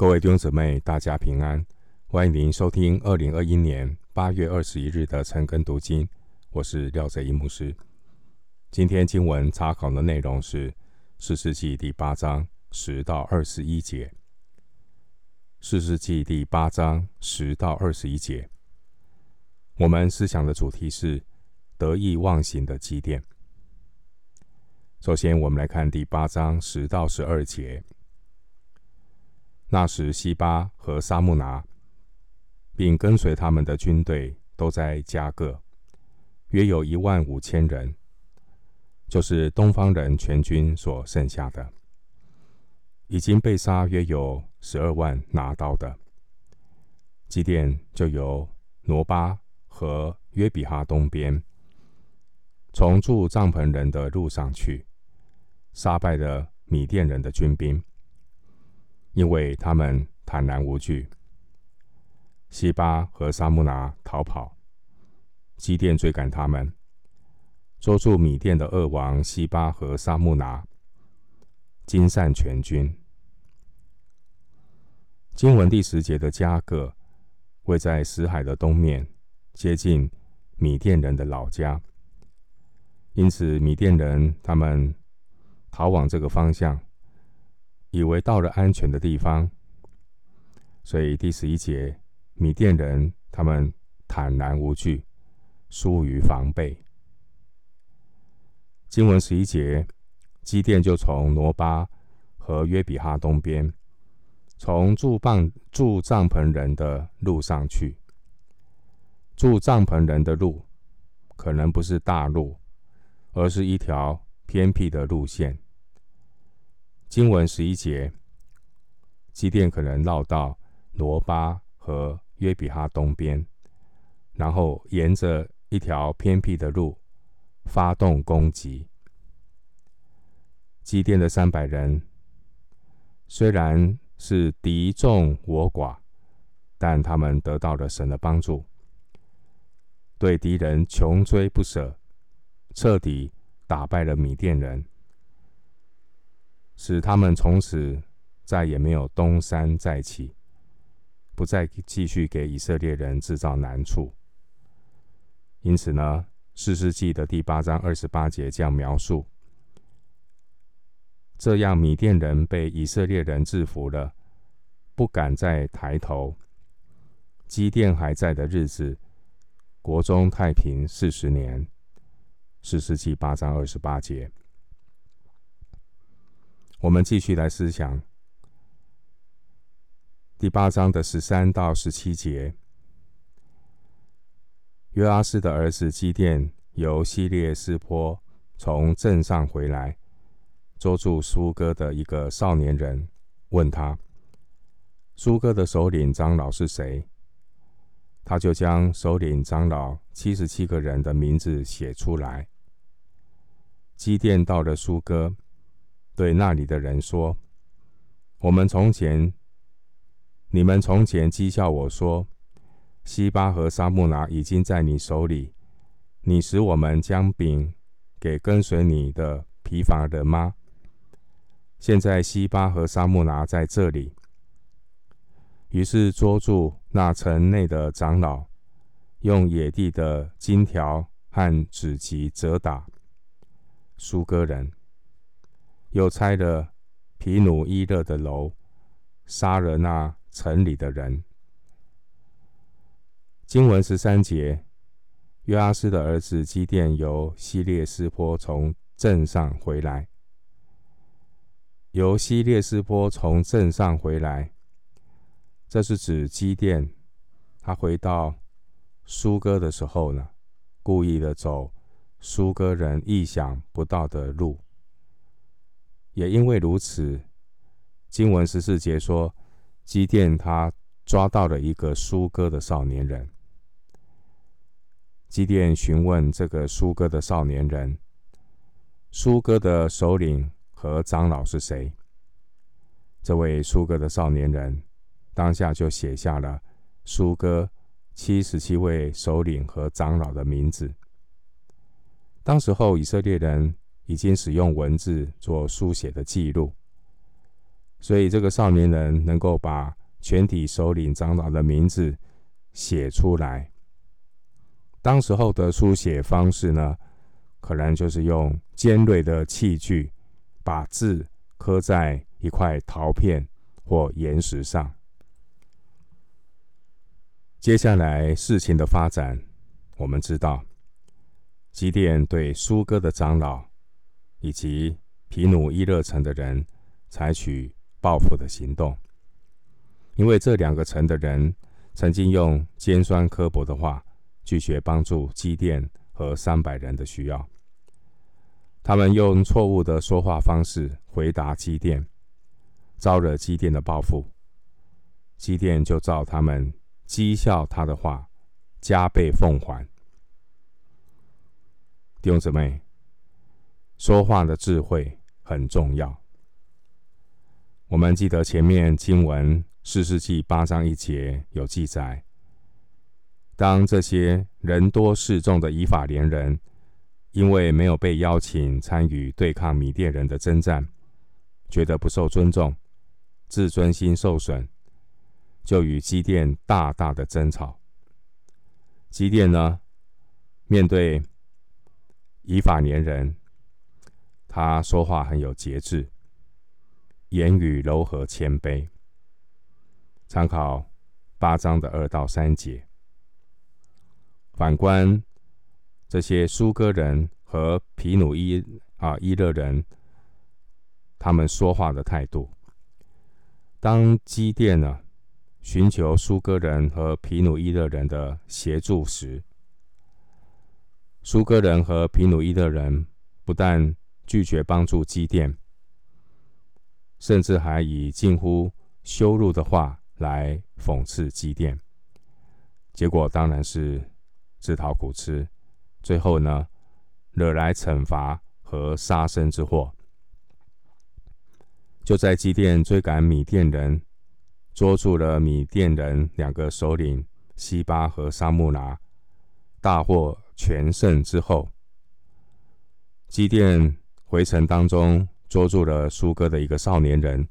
各位弟兄姊妹，大家平安！欢迎您收听二零二一年八月二十一日的晨更读经，我是廖泽一牧师。今天经文查考的内容是《四世纪》第八章十到二十一节，《四世纪》第八章十到二十一节。我们思想的主题是得意忘形的基甸。首先，我们来看第八章十到十二节。那时，西巴和沙木拿，并跟随他们的军队都在加个，约有一万五千人，就是东方人全军所剩下的，已经被杀约有十二万拿刀的。基甸就由挪巴和约比哈东边，从住帐篷人的路上去，杀败了米甸人的军兵。因为他们坦然无惧，西巴和沙木拿逃跑，基甸追赶他们，捉住米甸的二王西巴和沙木拿，惊散全军。经文第十节的迦各位在死海的东面，接近米甸人的老家，因此米甸人他们逃往这个方向。以为到了安全的地方，所以第十一节，米甸人他们坦然无惧，疏于防备。经文十一节，基甸就从挪巴和约比哈东边，从住帐住帐篷人的路上去。住帐篷人的路，可能不是大路，而是一条偏僻的路线。经文十一节，基甸可能绕到罗巴和约比哈东边，然后沿着一条偏僻的路发动攻击。基甸的三百人虽然是敌众我寡，但他们得到了神的帮助，对敌人穷追不舍，彻底打败了米甸人。使他们从此再也没有东山再起，不再继续给以色列人制造难处。因此呢，《四世纪》的第八章二十八节这样描述：这样米甸人被以色列人制服了，不敢再抬头。基甸还在的日子，国中太平四十年。《四世纪》八章二十八节。我们继续来思想第八章的十三到十七节。约阿斯的儿子基甸由希列斯坡从镇上回来，捉住苏哥的一个少年人，问他：“苏哥的首领长老是谁？”他就将首领长老七十七个人的名字写出来。基甸到了苏哥。对那里的人说：“我们从前，你们从前讥笑我说，西巴和沙木拿已经在你手里，你使我们将饼给跟随你的疲乏人吗？现在西巴和沙木拿在这里。”于是捉住那城内的长老，用野地的荆条和纸棘责打苏哥人。又拆了皮努伊勒的楼，杀了那城里的人。经文十三节，约阿斯的儿子基甸由希列斯坡从镇上回来。由希列斯坡从镇上回来，这是指基甸他回到苏哥的时候呢，故意的走苏哥人意想不到的路。也因为如此，经文十四节说，基甸他抓到了一个苏哥的少年人。基甸询问这个苏哥的少年人，苏哥的首领和长老是谁？这位苏哥的少年人当下就写下了苏哥七十七位首领和长老的名字。当时候以色列人。已经使用文字做书写的记录，所以这个少年人能够把全体首领长老的名字写出来。当时候的书写方式呢，可能就是用尖锐的器具把字刻在一块陶片或岩石上。接下来事情的发展，我们知道，基甸对苏哥的长老以及皮努伊勒城的人采取报复的行动，因为这两个城的人曾经用尖酸刻薄的话拒绝帮助基甸和三百人的需要，他们用错误的说话方式回答基甸，招惹基甸的报复，基甸就照他们讥笑他的话，加倍奉还。弟兄姊妹，说话的智慧很重要。我们记得前面经文四世纪八章一节有记载，当这些人多势众的以法莲人，因为没有被邀请参与对抗米甸人的征战，觉得不受尊重，自尊心受损。就与基甸大大的争吵。基甸呢，面对以法莲人，他说话很有节制，言语柔和谦卑。参考八章的二到三节。反观这些苏哥人和皮努伊啊伊勒人，他们说话的态度，当基甸呢，寻求苏哥人和皮努伊勒人的协助时，苏哥人和皮努伊勒人不但拒绝帮助基甸，甚至还以近乎羞辱的话来讽刺基甸。结果当然是自讨苦吃，最后呢，惹来惩罚和杀身之祸。就在基甸追赶米甸人。捉住了米甸人两个首领西巴和沙木拿，大获全胜之后，基甸回城当中捉住了苏哥的一个少年人。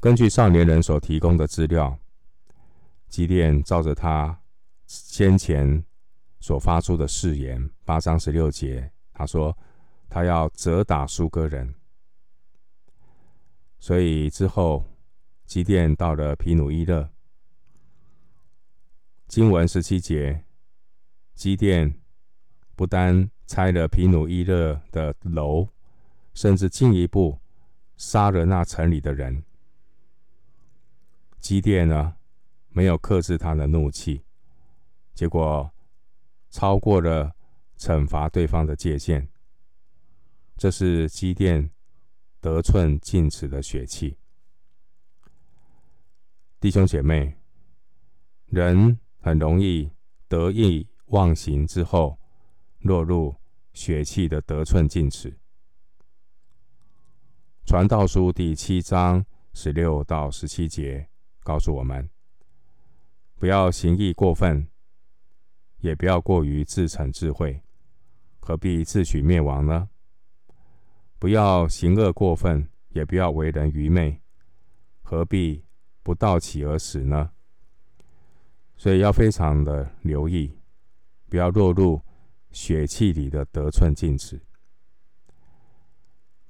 根据少年人所提供的资料，基甸照着他先前所发出的誓言，八章十六节，他说他要责打苏哥人，所以之后。基甸到了皮努伊勒，经文十七节，基甸不单拆了皮努伊勒的楼，甚至进一步杀了那城里的人。基甸呢，没有克制他的怒气，结果超过了惩罚对方的界限。这是基甸得寸进尺的血气。弟兄姐妹，人很容易得意忘形之后，落入血气的得寸进尺。传道书第七章十六到十七节告诉我们：不要行义过分，也不要过于自逞智慧，何必自取灭亡呢？不要行恶过分，也不要为人愚昧，何必？不道起而死呢？所以要非常的留意，不要落入血气里的得寸进尺。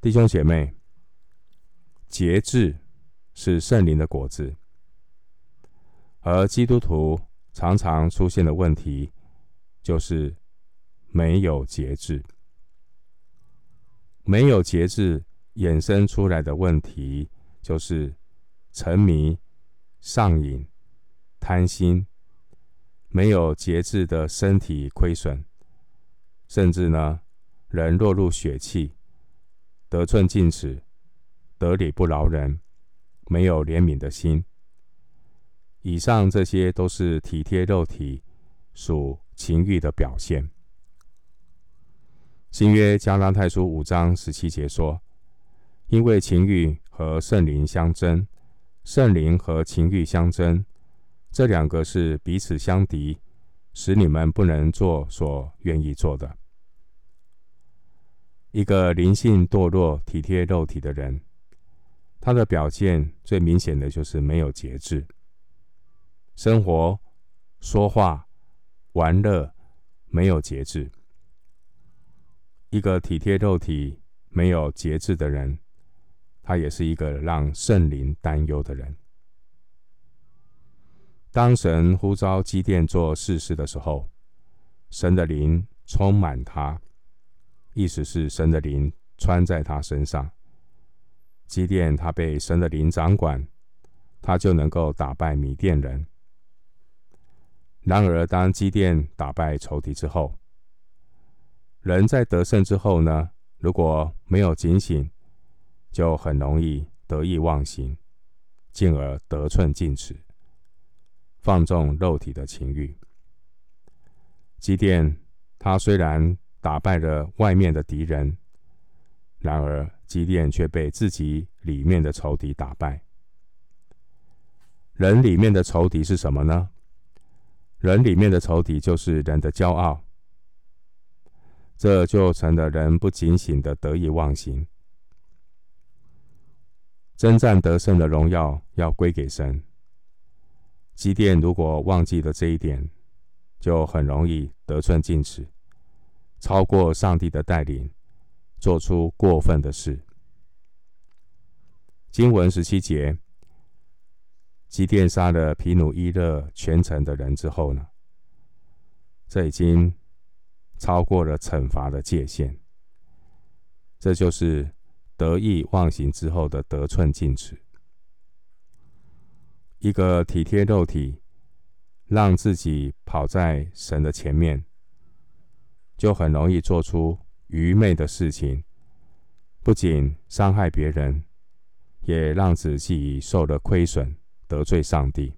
弟兄姐妹，节制是圣灵的果子，而基督徒常常出现的问题就是没有节制，没有节制衍生出来的问题就是沉迷。上瘾、贪心，没有节制的身体亏损，甚至呢，人落入血气，得寸进尺，得理不饶人，没有怜悯的心。以上这些都是体贴肉体、属情欲的表现。新约加拉太书五章十七节说：“因为情欲和圣灵相争。”圣灵和情欲相争，这两个是彼此相敌，使你们不能做所愿意做的。一个灵性堕落、体贴肉体的人，他的表现最明显的就是没有节制，生活、说话、玩乐没有节制。一个体贴肉体、没有节制的人，他也是一个让圣灵担忧的人。当神呼召基甸做事事的时候，神的灵充满他，意思是神的灵穿在他身上。基甸他被神的灵掌管，他就能够打败米甸人。然而，当基甸打败仇敌之后，人在得胜之后呢，如果没有警醒，就很容易得意忘形，进而得寸进尺，放纵肉体的情欲。基甸他虽然打败了外面的敌人，然而，基甸却被自己里面的仇敌打败。人里面的仇敌是什么呢？人里面的仇敌就是人的骄傲，这就成了人不警醒的得意忘形。征战得胜的荣耀要归给神。基甸如果忘记了这一点，就很容易得寸进尺，超过上帝的带领。做出过分的事。经文十七节，基甸杀了皮努伊勒全城的人之后呢，这已经超过了惩罚的界限。这就是得意忘形之后的得寸进尺。一个体贴肉体，让自己跑在神的前面，就很容易做出。愚昧的事情，不仅伤害别人，也让自己受了亏损，得罪上帝。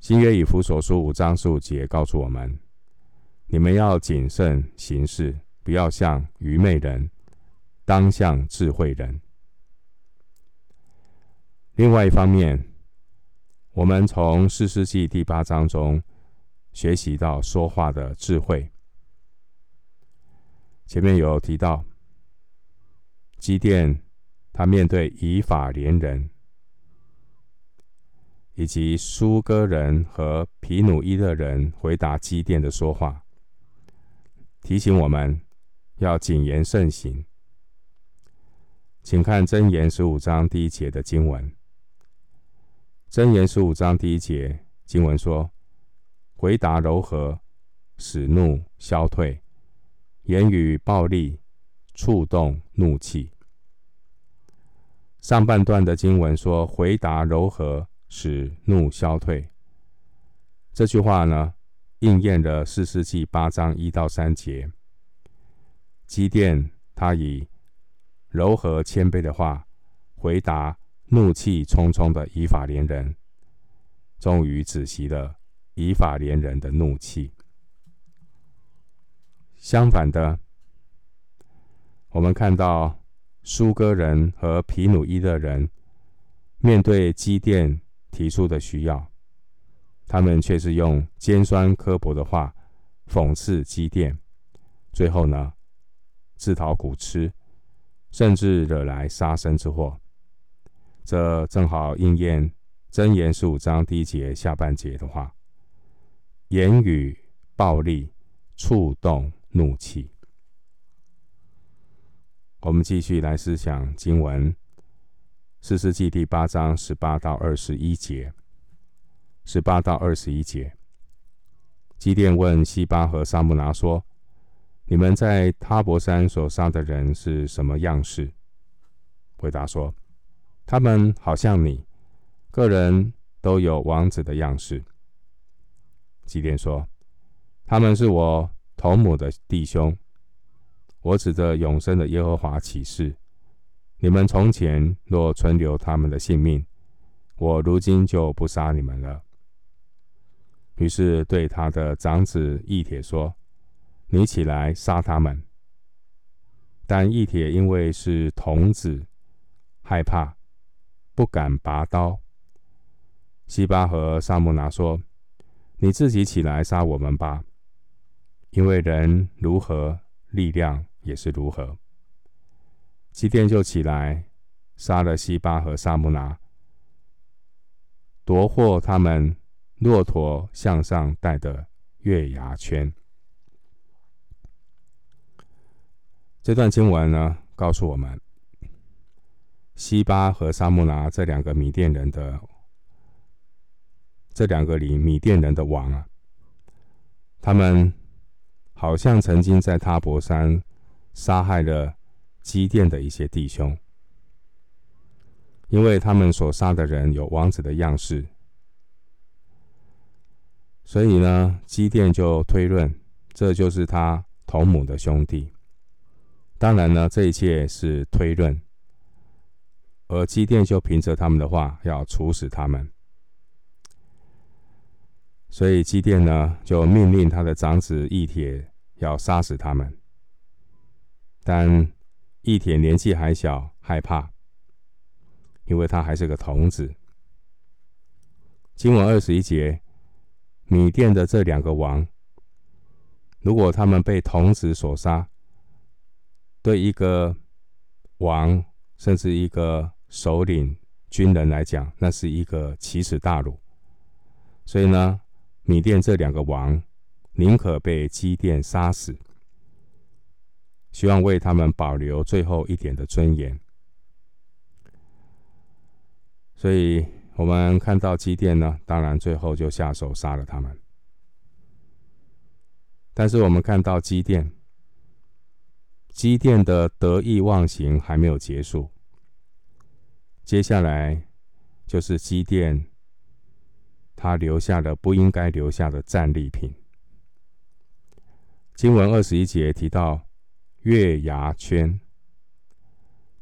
新约以弗所书五章十五节告诉我们：你们要谨慎行事，不要像愚昧人，当像智慧人。另外一方面，我们从四世纪第八章中学习到说话的智慧。前面有提到，基甸他面对以法莲人，以及苏哥人和皮努伊勒人回答基甸的说话，提醒我们要谨言慎行。请看箴言十五章第一节的经文。箴言十五章第一节经文说：“回答柔和，使怒消退。”言语暴力，触动怒气。上半段的经文说：“回答柔和，使怒消退。”这句话呢，应验了四世纪八章一到三节。基甸他以柔和谦卑的话回答怒气冲冲的以法莲人，终于止息了以法莲人的怒气。相反的，我们看到苏哥人和皮努伊的人面对基甸提出的需要，他们却是用尖酸刻薄的话讽刺基甸，最后呢，自讨苦吃，甚至惹来杀身之祸。这正好应验箴言十五章第一节下半节的话：言语暴力，触动。怒气。我们继续来思想经文，《士师记》第八章十八到二十一节。十八到二十一节，基甸问西巴和撒慕拿说：“你们在他伯山所杀的人是什么样式？”回答说：“他们好像你，个人都有王子的样式。”基甸说：“他们是我。”同母的弟兄，我指着永生的耶和华起誓：你们从前若存留他们的性命，我如今就不杀你们了。于是对他的长子以铁说：“你起来杀他们。”但以铁因为是童子，害怕，不敢拔刀。西巴和萨木拿说：“你自己起来杀我们吧。”因为人如何，力量也是如何。基甸就起来杀了西巴和萨木拿，夺获他们骆驼项上戴的月牙圈。这段经文呢，告诉我们，西巴和撒慕拿这两个米甸人的这两个里米甸人的王啊，他们好像曾经在他泊山杀害了基甸的一些弟兄。因为他们所杀的人有王子的样式，所以呢，基甸就推论，这就是他同母的兄弟。当然呢，这一切是推论，而基甸就凭着他们的话要处死他们，所以基甸呢就命令他的长子义铁要杀死他们，但义铁年纪还小，害怕。因为他还是个童子。经文二十一节，米甸的这两个王，如果他们被童子所杀，对一个王甚至一个首领军人来讲，那是一个奇耻大辱。所以呢，米甸这两个王宁可被基甸杀死，希望为他们保留最后一点的尊严。所以我们看到基甸呢，当然最后就下手杀了他们。但是我们看到基甸，基甸的得意忘形还没有结束，接下来就是基甸他留下了不应该留下的战利品。经文二十一节提到月牙圈，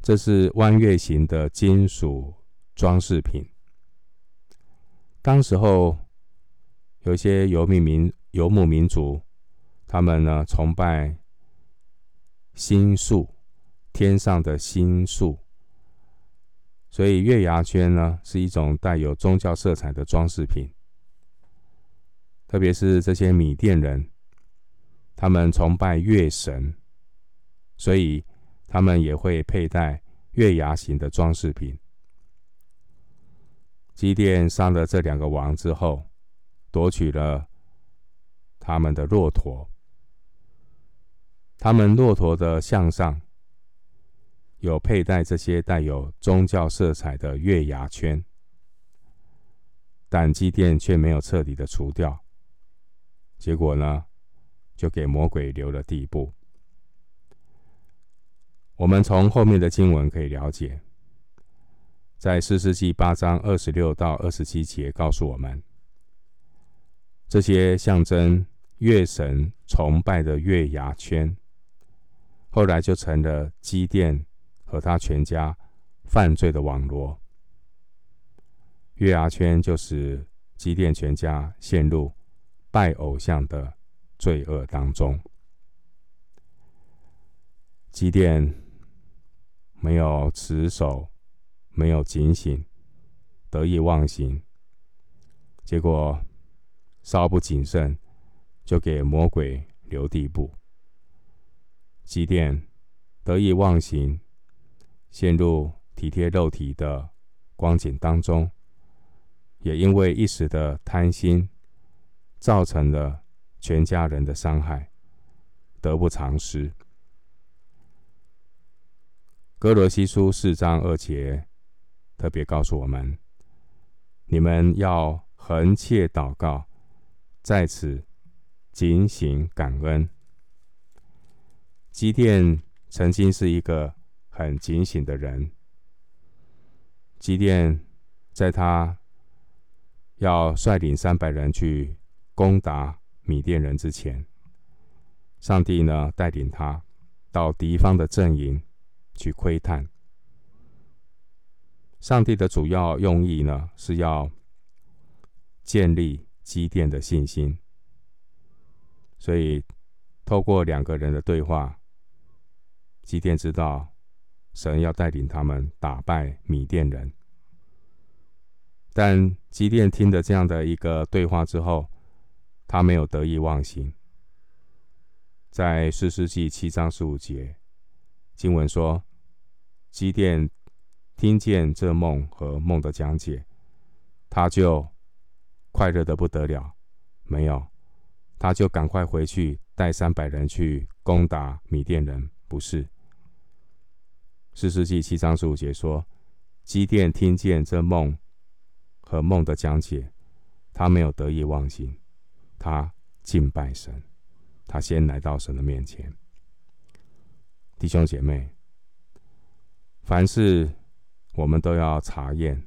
这是弯月形的金属。装饰品。当时候，有些游牧民游牧民族，他们呢崇拜星宿，天上的星宿，所以月牙圈呢是一种带有宗教色彩的装饰品。特别是这些米甸人，他们崇拜月神，所以他们也会佩戴月牙形的装饰品。基甸杀了这两个王之后，夺取了他们的骆驼。他们骆驼的项上有佩戴这些带有宗教色彩的月牙圈，但基甸却没有彻底的除掉。结果呢，就给魔鬼留了地步。我们从后面的经文可以了解。在四世纪八章二十六到二十七节告诉我们，这些象征月神崇拜的月牙圈，后来就成了基甸和他全家犯罪的网罗。月牙圈就使基甸全家陷入拜偶像的罪恶当中。基甸没有持守。没有警醒，得意忘形，结果稍不谨慎，就给魔鬼留地步。基甸得意忘形，陷入体贴肉体的光景当中，也因为一时的贪心，造成了全家人的伤害，得不偿失。哥罗西书四章二节。特别告诉我们，你们要恒切祷告，在此警醒感恩。基甸曾经是一个很警醒的人。基甸在他要率领三百人去攻打米甸人之前，上帝呢带领他到敌方的阵营去窥探。上帝的主要用意呢，是要建立基甸的信心。所以，透过两个人的对话，基甸知道神要带领他们打败米甸人。但基甸听了这样的一个对话之后，他没有得意忘形。在士师记七章十五节经文说，基甸。听见这梦和梦的讲解，他就快乐的不得了。没有，他就赶快回去带三百人去攻打米甸人。不是。四世纪七章十五节说，基甸听见这梦和梦的讲解，他没有得意忘形，他敬拜神，他先来到神的面前。弟兄姐妹，凡事我们都要查验，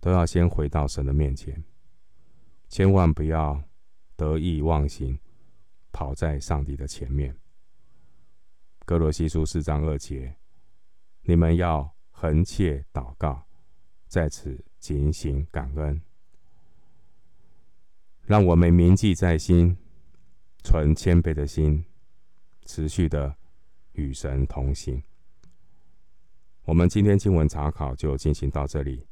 都要先回到神的面前，千万不要得意忘形，跑在上帝的前面。哥罗西书四章二节。你们要恒切祷告，在此警醒感恩，让我们铭记在心，存谦卑的心，持续的与神同行。我们今天经文查考就进行到这里，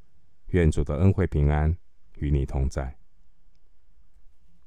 愿主的恩惠平安与你同在。